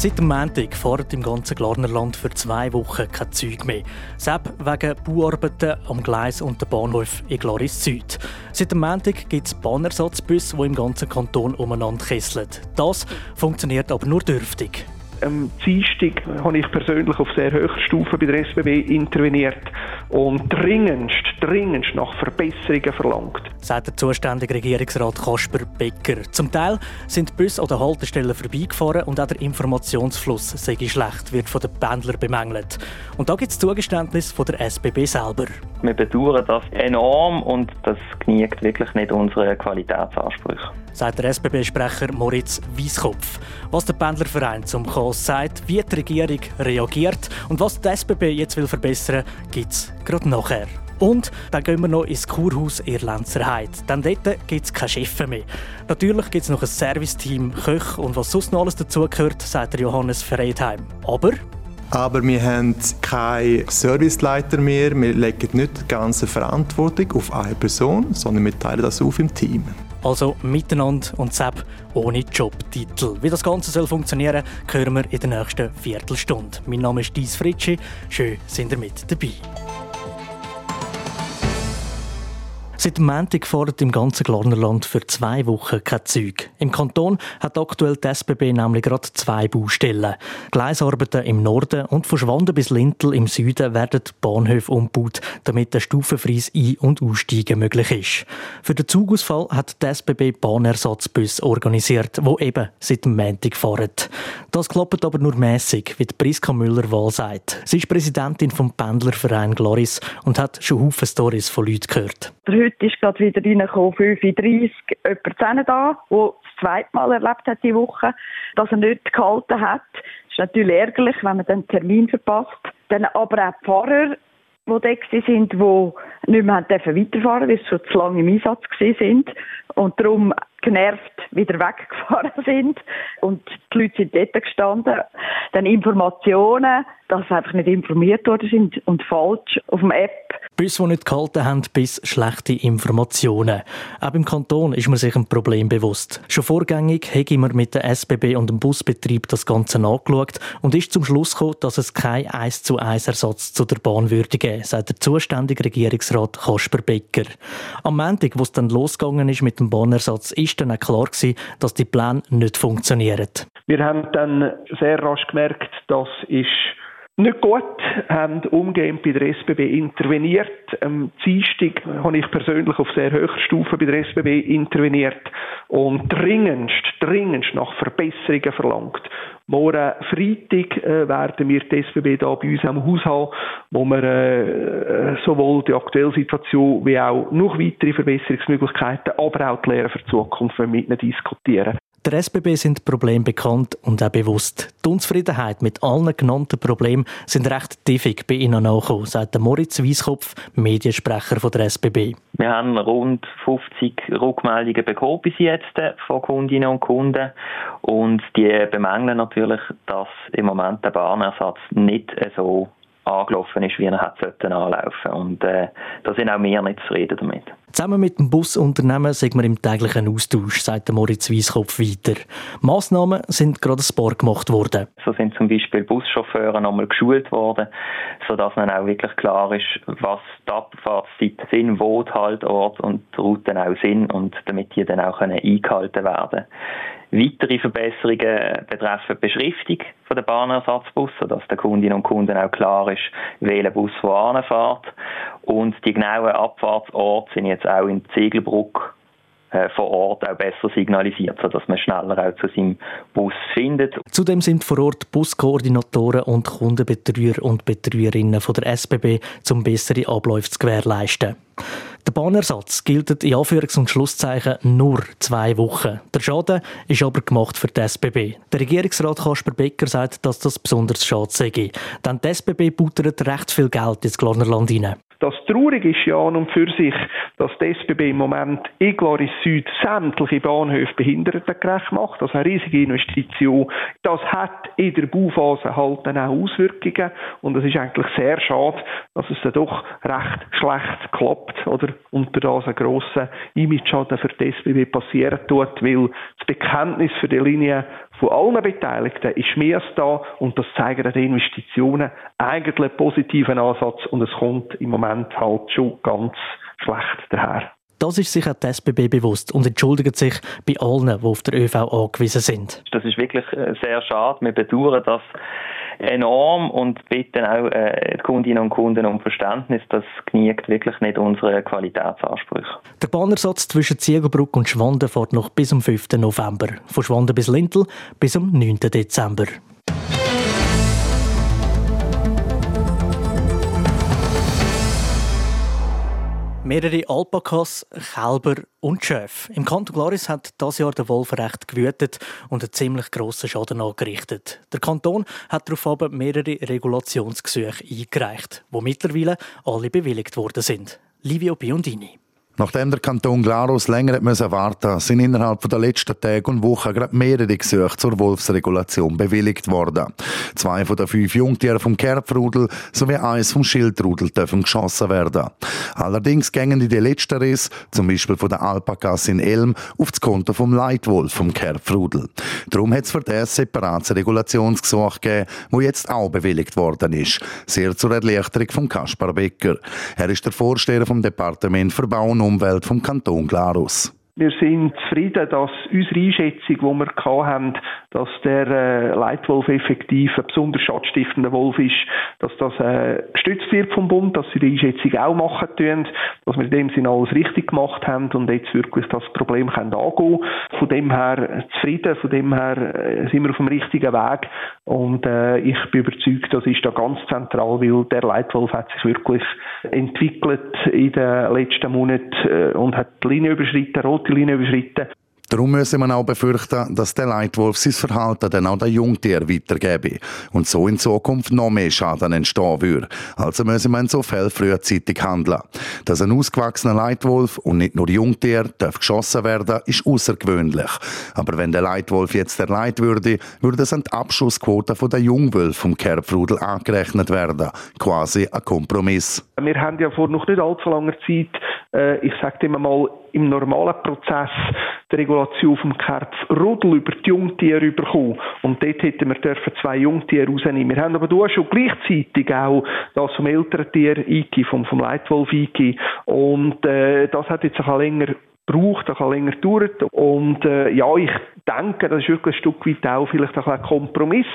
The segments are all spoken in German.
Seit dem Montag fährt im ganzen Glarnerland für zwei Wochen kein Zeug mehr. Selbst wegen Bauarbeiten am Gleis und der Bahnhof in Glaris Süd. Seit dem Montag gibt es Bahnersatzbusse, die im ganzen Kanton umeinander kesseln. Das funktioniert aber nur dürftig. Am Dienstag habe ich persönlich auf sehr hoher Stufe bei der SBB interveniert und dringendst, dringendst nach Verbesserungen verlangt. Sagt der zuständige Regierungsrat Kasper Becker. Zum Teil sind Busse an den Haltestellen vorbeigefahren und auch der Informationsfluss sei schlecht, wird von den Pendlern bemängelt. Und da gibt es Zugeständnis von der SBB selber. Wir bedauern das enorm und das genügt wirklich nicht unseren Qualitätsansprüchen sagt der SBB-Sprecher Moritz Wieskopf. Was der Pendlerverein zum Chaos sagt, wie die Regierung reagiert und was die SBB jetzt will verbessern, gibt es gerade nachher. Und dann gehen wir noch ins Kurhaus Irlenzerheit. Denn dort gibt es keine Chefs mehr. Natürlich gibt es noch ein Serviceteam, Köche und was sonst noch alles dazugehört, sagt Johannes Freidheim. Aber aber wir haben keinen Serviceleiter mehr. Wir legen nicht die ganze Verantwortung auf eine Person, sondern wir teilen das auf im Team. Also miteinander und Sepp ohne Jobtitel. Wie das Ganze soll funktionieren, hören wir in der nächsten Viertelstunde. Mein Name ist Dies Fritschi. Schön, sind ihr mit dabei. Seit dem Montag fährt im ganzen Glarnerland für zwei Wochen kein Zeug. Im Kanton hat aktuell die SBB nämlich gerade zwei Baustellen. Gleisarbeiten im Norden und von Schwanden bis Lintel im Süden werden die Bahnhöfe umgebaut, damit ein stufenfreies Ein- und Aussteigen möglich ist. Für den Zugausfall hat die SBB Bahnersatzbus organisiert, wo eben seit dem Montag fahren. Das klappt aber nur mäßig, wie Priska Müller-Wahl sagt. Sie ist Präsidentin vom Pendlerverein Gloris und hat schon Haufen Stories von Leuten gehört heute ist gerade wieder reingekommen, 35, jemand da, der das zweite Mal erlebt hat diese Woche, dass er nicht gehalten hat. Das ist natürlich ärgerlich, wenn man den Termin verpasst. Dann aber auch die Fahrer, die da sind, die nicht mehr weiterfahren durften, weil sie schon zu lange im Einsatz sind und darum genervt wieder weggefahren sind. Und die Leute sind dort gestanden. Dann Informationen, dass sie einfach nicht informiert worden sind und falsch auf dem App bis die nicht gehalten haben, bis schlechte Informationen. Auch im Kanton ist man sich ein Problem bewusst. Schon vorgängig habe man mit der SBB und dem Busbetrieb das Ganze angeschaut und ist zum Schluss gekommen, dass es keinen 1 zu 1 Ersatz zu der Bahn würde geben, sagt der zuständige Regierungsrat Kasper Becker. Am Montag, wo es dann losgegangen ist mit dem Bahnersatz, ist dann auch klar gewesen, dass die Pläne nicht funktionieren. Wir haben dann sehr rasch gemerkt, dass ist nicht gut, haben umgehend bei der SBB interveniert. Am Dienstag habe ich persönlich auf sehr hoher Stufe bei der SBB interveniert und dringendst, dringendst nach Verbesserungen verlangt. Morgen Freitag äh, werden wir die SBB da bei uns am Haus haben, wo wir äh, sowohl die aktuelle Situation wie auch noch weitere Verbesserungsmöglichkeiten, aber auch die Lehre für die Zukunft mit diskutieren. Der SBB sind Probleme bekannt und auch bewusst. Die Unzufriedenheit mit allen genannten Problemen sind recht tiefig bei Ihnen angekommen, sagt Moritz Wieskopf, Mediensprecher von der SBB. Wir haben rund 50 Rückmeldungen bekommen bis jetzt von Kundinnen und Kunden und die bemängeln natürlich, dass im Moment der Bahnersatz nicht so angelaufen ist, wie er hätte anlaufen Und äh, da sind auch wir nicht zufrieden damit. Zusammen mit dem Busunternehmen sind wir im täglichen Austausch, sagt Moritz Wieskopf weiter. Massnahmen sind gerade ein paar gemacht worden. So sind zum Beispiel Buschauffeure nochmal geschult worden, sodass man auch wirklich klar ist, was die Abfahrtszeiten sind, wo die Haltort und die Routen auch sind und damit die dann auch eingehalten werden können. Weitere Verbesserungen betreffen die Beschriftung der Bahnersatzbusse, dass der Kundinnen und Kunden auch klar ist, welcher Bus wohin fährt. Und die genauen Abfahrtsorte sind jetzt auch in Zegelbruck äh, vor Ort auch besser signalisiert, sodass man schneller auch zu seinem Bus findet. Zudem sind vor Ort Buskoordinatoren und Kundenbetreuer und Betreuerinnen von der SBB, um bessere Abläufe zu gewährleisten. Der Bahnersatz gilt in Anführungs- und Schlusszeichen nur zwei Wochen. Der Schaden ist aber gemacht für die SBB. Der Regierungsrat Kasper Becker sagt, dass das besonders schade sei. Denn die SBB buttert recht viel Geld ins Glarnerland rein. Das Traurige ist ja an und für sich, dass die SBB im Moment Eglaris Süd sämtliche Bahnhöfe behindertengerecht macht. Das ist eine riesige Investition. Das hat in der Bauphase halt dann auch Auswirkungen und es ist eigentlich sehr schade, dass es dann doch recht schlecht klappt oder unter das ein grosser Image-Schaden für die SBB passieren tut, weil das Bekenntnis für die Linie von allen Beteiligten ist mehr als da und das zeigen die Investitionen eigentlich einen positiven Ansatz und es kommt im Moment halt schon ganz schlecht daher. Das ist sich auch die SBB bewusst und entschuldigt sich bei allen, die auf der ÖV angewiesen sind. Das ist wirklich äh, sehr schade. Wir bedauern das enorm und bitten auch äh, die Kundinnen und Kunden um Verständnis. Das genügt wirklich nicht unsere Qualitätsansprüche. Der Bahnersatz zwischen Ziegelbrück und Schwanden fährt noch bis zum 5. November. Von Schwanden bis Lintel bis zum 9. Dezember. Mehrere Alpakas, Kälber und Schöf. Im Kanton Glaris hat das Jahr der Wolf recht gewütet und einen ziemlich grossen Schaden angerichtet. Der Kanton hat daraufhin mehrere Regulationsgesuche eingereicht, wo mittlerweile alle bewilligt worden sind. Livio Biondini. Nachdem der Kanton Glarus länger musste warten sind innerhalb der letzten Tage und Wochen gerade mehrere Gesuche zur Wolfsregulation bewilligt worden. Zwei von den fünf Jungtieren vom Kerpfrudel sowie eins vom Schildrudel dürfen geschossen werden. Allerdings gingen die letzten Riss, zum Beispiel von der Alpakas in Elm, auf das Konto vom Leitwolf vom Kerpfrudel. Darum hat es für das separates Regulationsgesuch gegeben, wo jetzt auch bewilligt worden ist. Sehr zur Erleichterung von Kaspar Becker. Er ist der Vorsteher vom Departement für Bau und Umwelt vom Kanton Glarus. Wir sind zufrieden, dass unsere Einschätzung, die wir haben, dass der äh, Leitwolf effektiv ein besonders schadstiftender Wolf ist, dass das äh, gestützt wird vom Bund, dass sie die Einschätzung auch machen tun, dass wir in dem Sinne alles richtig gemacht haben und jetzt wirklich das Problem können angehen. Von dem her zufrieden, von dem her äh, sind wir auf dem richtigen Weg und ich bin überzeugt, das ist da ganz zentral, weil der Leitwolf hat sich wirklich entwickelt in den letzten Monaten und hat die Linie überschritten, rote rote Linie überschritten. Darum müsse man auch befürchten, dass der Leitwolf sein Verhalten dann auch den Jungtier weitergebe und so in Zukunft noch mehr Schaden entstehen würde. Also müsse man in so Fällen frühzeitig handeln. Dass ein ausgewachsener Leitwolf und nicht nur Jungtier darf geschossen werden, ist außergewöhnlich. Aber wenn der Leitwolf jetzt erleidet würde, würde es an die Abschussquote der Jungwölfe vom Kerbfrudel angerechnet werden. Quasi ein Kompromiss. Wir haben ja vor noch nicht allzu langer Zeit, äh, ich sage immer mal, im normalen Prozess die Regulation vom Kerpf Rudel über die Jungtiere bekommen. Und dort hätten wir dürfen zwei Jungtiere rausnehmen. Wir haben aber du schon gleichzeitig auch das vom älteren Tier eingegeben, vom, vom Leitwolf eingegeben. Und äh, das hat jetzt ein länger braucht, das kann länger dauern. Und äh, ja, ich denke, das ist wirklich ein Stück weit auch vielleicht auch ein Kompromiss,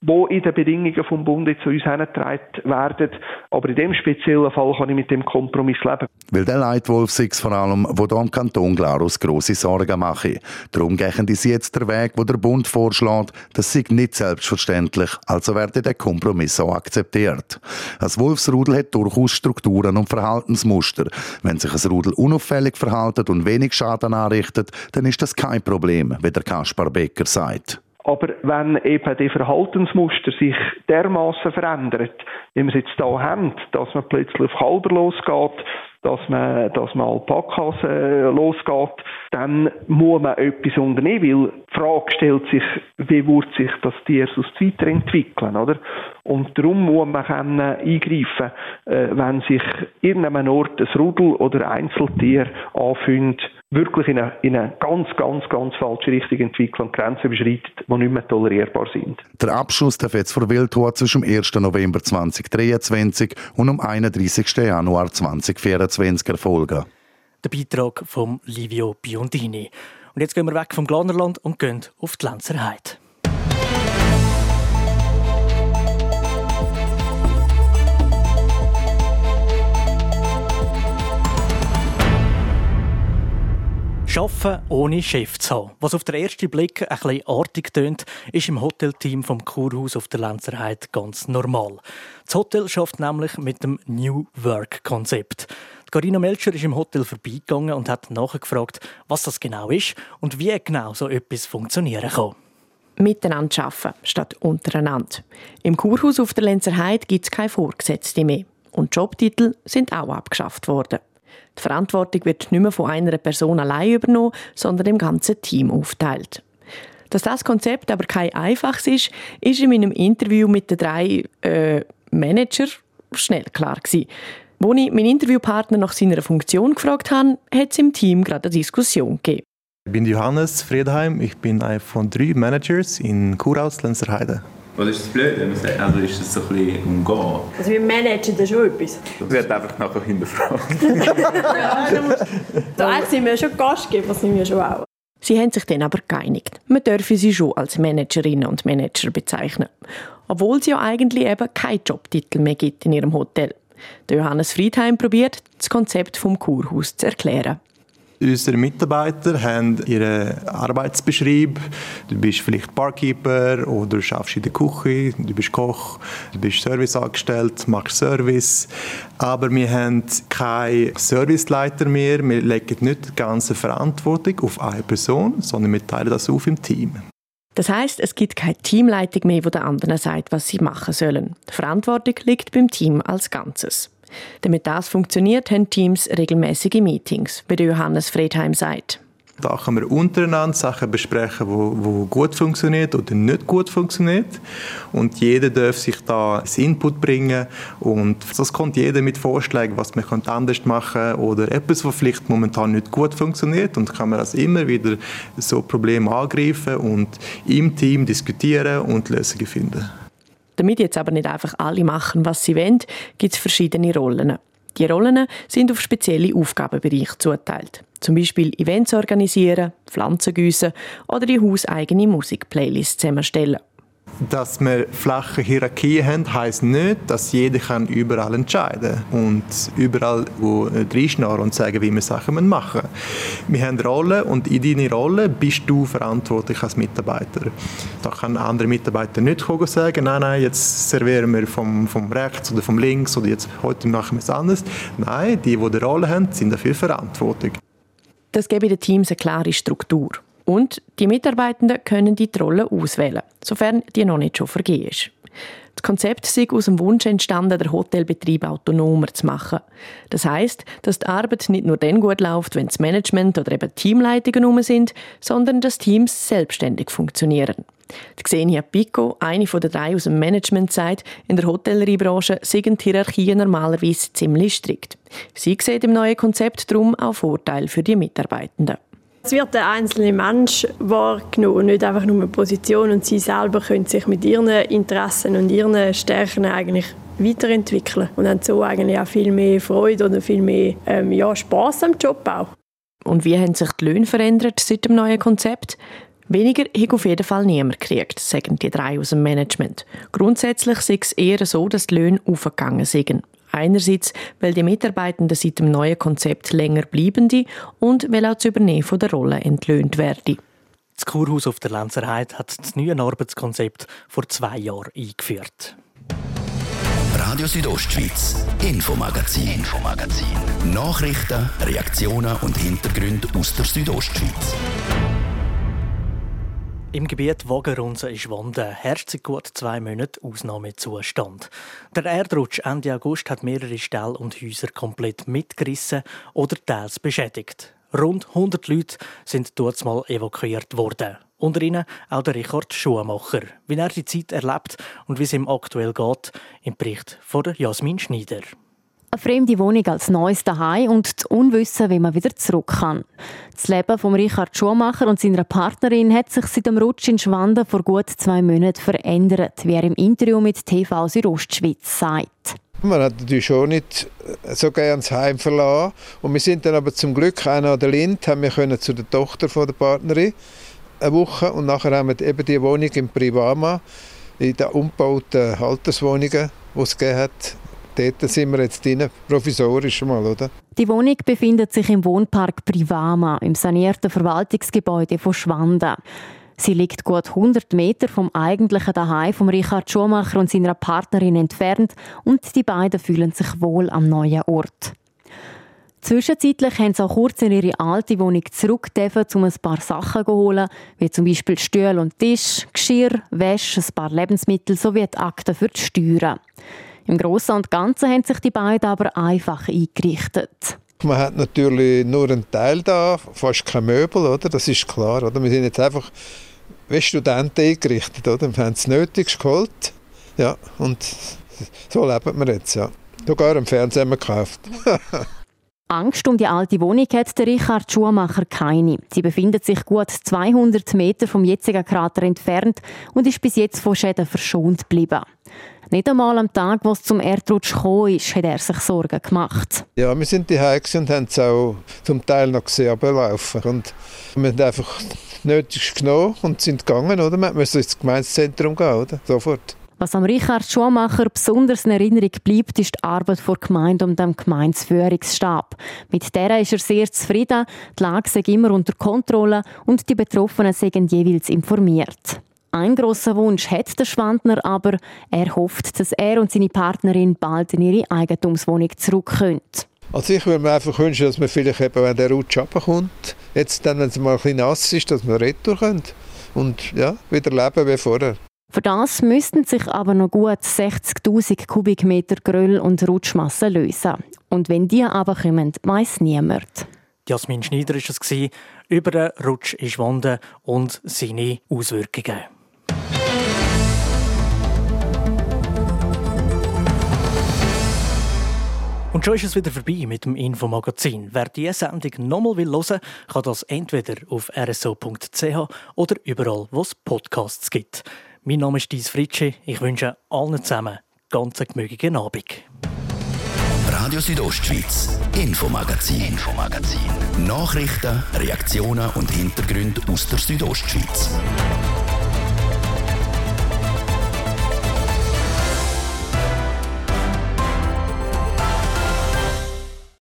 wo in den Bedingungen vom Bund zu uns herangetragen werden. Aber in dem speziellen Fall kann ich mit dem Kompromiss leben. Weil der Leitwolf sich vor allem, wo da im Kanton Glarus grosse Sorgen mache. Darum gehen sie jetzt der Weg, wo der Bund vorschlägt, das sei nicht selbstverständlich, also werde der Kompromiss auch akzeptiert. Ein Wolfsrudel hat durchaus Strukturen und Verhaltensmuster. Wenn sich ein Rudel unauffällig verhaltet und wenig Schaden anrichtet, dann ist das kein Problem, wie der Kaspar Becker sagt. Aber wenn eben die Verhaltensmuster sich dermaßen verändert, wie wir es jetzt hier haben, dass man plötzlich auf Halber losgeht, dass man, dass man Alpakas äh, losgeht, dann muss man etwas unternehmen, weil die Frage stellt sich, wie wird sich das Tier sonst weiterentwickeln, oder? Und darum muss man können eingreifen, äh, wenn sich irgendeinem Ort ein Rudel oder ein Einzeltier anfängt, wirklich in eine, in eine ganz, ganz, ganz falsche Richtung entwickeln und Grenzen überschreitet, die nicht mehr tolerierbar sind. Der Abschuss darf jetzt vor Wildtor zwischen dem 1. November 2023 und am 31. Januar 2024 erfolgen. Der Beitrag von Livio Biondini. Und jetzt gehen wir weg vom Glanerland und gehen auf die Lenzerheide. Arbeiten ohne Chef zu haben. Was auf den ersten Blick ein bisschen artig tönt, ist im Hotelteam vom Kurhaus auf der Lenzerheide ganz normal. Das Hotel schafft nämlich mit dem New Work-Konzept. Carina Melcher ist im Hotel vorbeigegangen und hat nachgefragt, was das genau ist und wie genau so etwas funktionieren kann. Miteinander arbeiten statt untereinander. Im Kurhaus auf der Lenzerheide gibt es keine Vorgesetzte mehr. und Jobtitel sind auch abgeschafft worden. Die Verantwortung wird nicht mehr von einer Person allein übernommen, sondern dem ganzen Team aufteilt. Dass das Konzept aber kein einfaches ist, ist in meinem Interview mit den drei äh, Manager schnell klar gewesen. Als ich meinen Interviewpartner nach seiner Funktion gefragt habe, hat es im Team gerade eine Diskussion gegeben. Ich bin Johannes Friedheim, ich bin einer von drei Managers in Kuraus, Lenzerheide. Was ist das Blöde, wenn man sagt, also ist das so ein bisschen umgehen? Also wir managen das schon etwas. Das wird einfach nachher hinterfragt. ja, eigentlich sind wir schon Gastgeber, sind wir schon auch. Sie haben sich dann aber geeinigt. Man dürfe sie schon als Managerinnen und Manager bezeichnen. Obwohl es ja eigentlich eben keinen Jobtitel mehr gibt in ihrem Hotel. Der Johannes Friedheim probiert, das Konzept vom Kurhaus zu erklären. Unsere Mitarbeiter haben ihren Arbeitsbeschrieb. Du bist vielleicht Barkeeper oder schaffst in der Küche, du bist Koch, du bist Serviceangestellt, machst Service. Aber wir haben keinen Serviceleiter mehr. Wir legen nicht die ganze Verantwortung auf eine Person, sondern wir teilen das auf im Team. Das heißt, es gibt keine Teamleitung mehr, wo der anderen sagt, was sie machen sollen. Die Verantwortung liegt beim Team als Ganzes. Damit das funktioniert, haben Teams regelmäßige Meetings, wie Johannes Friedheim sagt. Da können wir untereinander Sachen besprechen, wo, wo gut funktioniert oder nicht gut funktioniert. Und jeder darf sich da das Input bringen. Und das kommt jeder mit Vorschlägen, was man anders machen oder etwas, was vielleicht momentan nicht gut funktioniert. Und kann man das immer wieder so Probleme angreifen und im Team diskutieren und Lösungen finden. Damit jetzt aber nicht einfach alle machen, was sie wollen, gibt es verschiedene Rollen. Die Rollen sind auf spezielle Aufgabenbereiche zuteilt. Zum Beispiel Events organisieren, Pflanzen gießen oder die hauseigene Musikplaylist zusammenstellen. Dass wir flache Hierarchien haben, heisst nicht, dass jeder kann überall entscheiden und überall reinschnarren und sagen, wie wir Sachen machen Wir haben Rollen und in deiner Rolle bist du verantwortlich als Mitarbeiter. Da kann andere Mitarbeiter nicht sagen, nein, nein, jetzt servieren wir vom, vom rechts oder vom links oder jetzt heute machen wir es anders. Nein, die, die die Rolle haben, sind dafür verantwortlich. Das gebe den Teams eine klare Struktur. Und die Mitarbeitenden können die Rolle auswählen, sofern die noch nicht schon vergeben ist. Das Konzept ist aus dem Wunsch entstanden, den Hotelbetrieb autonomer zu machen. Das heißt, dass die Arbeit nicht nur dann gut läuft, wenn das Management oder eben Teamleitungen rum sind, sondern dass Teams selbstständig funktionieren. Die Xenia Pico, eine von den drei aus dem Management, sagt, in der Hotelleriebranche sind die Hierarchien normalerweise ziemlich strikt. Sie sieht im neuen Konzept darum auch Vorteile für die Mitarbeitenden. Es wird der einzelne Mensch wahrgenommen, nicht einfach nur eine Position und sie selber können sich mit ihren Interessen und ihren Stärken eigentlich weiterentwickeln und haben so eigentlich auch viel mehr Freude oder viel mehr ähm, ja, Spaß am Job auch. Und wie haben sich die Löhne verändert seit dem neuen Konzept? Weniger hat auf jeden Fall niemand gekriegt, sagen die drei aus dem Management. Grundsätzlich sei es eher so, dass die Löhne aufgegangen sind. Einerseits, weil die Mitarbeitenden seit dem neuen Konzept länger bleibende und weil auch das Übernehmen von der Rolle entlöhnt werde. Das Kurhaus auf der Lenzerheide hat das neue Arbeitskonzept vor zwei Jahren eingeführt. Radio Südostschweiz, Infomagazin, Infomagazin. Nachrichten, Reaktionen und Hintergründe aus der Südostschweiz. Im Gebiet Wagerunsen in Schwanden herrscht seit gut zwei Monaten Ausnahmezustand. Der Erdrutsch Ende August hat mehrere Ställe und Häuser komplett mitgerissen oder teils beschädigt. Rund 100 Leute sind dort mal evakuiert worden. Unter ihnen auch der Richard Schumacher. Wie er die Zeit erlebt und wie es ihm aktuell geht, im Bericht von Jasmin Schneider. Eine fremde Wohnung als neues Daheim und das Unwissen, wie man wieder zurück kann. Das Leben von Richard Schumacher und seiner Partnerin hat sich seit dem Rutsch in Schwanden vor gut zwei Monaten verändert, wie er im Interview mit TV Südostschweiz sagt. Man hat natürlich schon nicht so gerne das Heim verlassen. Und wir sind dann aber zum Glück noch an der Lind, haben wir können zu der Tochter von der Partnerin eine Woche und nachher haben wir eben die Wohnung im Privama, in den umgebauten Alterswohnungen, die es gegeben hat, dort sind wir jetzt drin, provisorisch mal, oder? Die Wohnung befindet sich im Wohnpark Privama, im sanierten Verwaltungsgebäude von Schwanda. Sie liegt gut 100 Meter vom eigentlichen Daheim von Richard Schumacher und seiner Partnerin entfernt und die beiden fühlen sich wohl am neuen Ort. Zwischenzeitlich haben sie auch kurz in ihre alte Wohnung zurück, um ein paar Sachen zu holen, wie zum Beispiel Stühle und Tisch, Geschirr, Wäsche, ein paar Lebensmittel sowie die Akten für die Steuern. Im Großen und Ganzen haben sich die beiden aber einfach eingerichtet. Man hat natürlich nur einen Teil da, fast kein Möbel, oder? Das ist klar, oder? Wir sind jetzt einfach wie Studenten eingerichtet, oder? Wir haben das Nötigste geholt, ja, und so leben wir jetzt, ja. Sogar einen Fernseher gekauft. Angst um die alte Wohnung hat der Richard Schumacher keine. Sie befindet sich gut 200 Meter vom jetzigen Krater entfernt und ist bis jetzt von Schäden verschont geblieben. Nicht einmal am Tag, wo es zum Erdrutsch gekommen ist, hat er sich Sorgen gemacht. Ja, wir sind die und haben es auch zum Teil noch gesehen, ablaufen. Und wir haben einfach nötig genommen und sind gegangen, oder? Wir müssen ins Gemeindezentrum gehen, oder? Sofort. Was am Richard Schumacher besonders in Erinnerung bleibt, ist die Arbeit vor Gemeinde und dem Gemeindeführungsstab. Mit der ist er sehr zufrieden, die Lage sei immer unter Kontrolle und die Betroffenen sind jeweils informiert. Ein großer Wunsch hat der Schwandner aber. Er hofft, dass er und seine Partnerin bald in ihre Eigentumswohnung zurück können. Also ich würde mir einfach wünschen, dass man vielleicht eben, wenn der Rutsch runterkommt, jetzt dann, wenn es mal ein bisschen nass ist, dass wir retour können und ja, wieder leben wie vorher. Für das müssten sich aber noch gut 60.000 Kubikmeter Gröll und Rutschmasse lösen. Und wenn die aber kommen, weiss niemand. Jasmin Schneider war es. Über den Rutsch in Schwanden und seine Auswirkungen. Und schon ist es wieder vorbei mit dem Infomagazin. Wer diese Sendung nochmal hören will, kann das entweder auf rso.ch oder überall, wo es Podcasts gibt. Mein Name ist Dies Fritschi. Ich wünsche allen zusammen ganz einen gemütlichen Abend. Radio Südostschweiz, Infomagazin, Infomagazin. Nachrichten, Reaktionen und Hintergründe aus der Südostschweiz.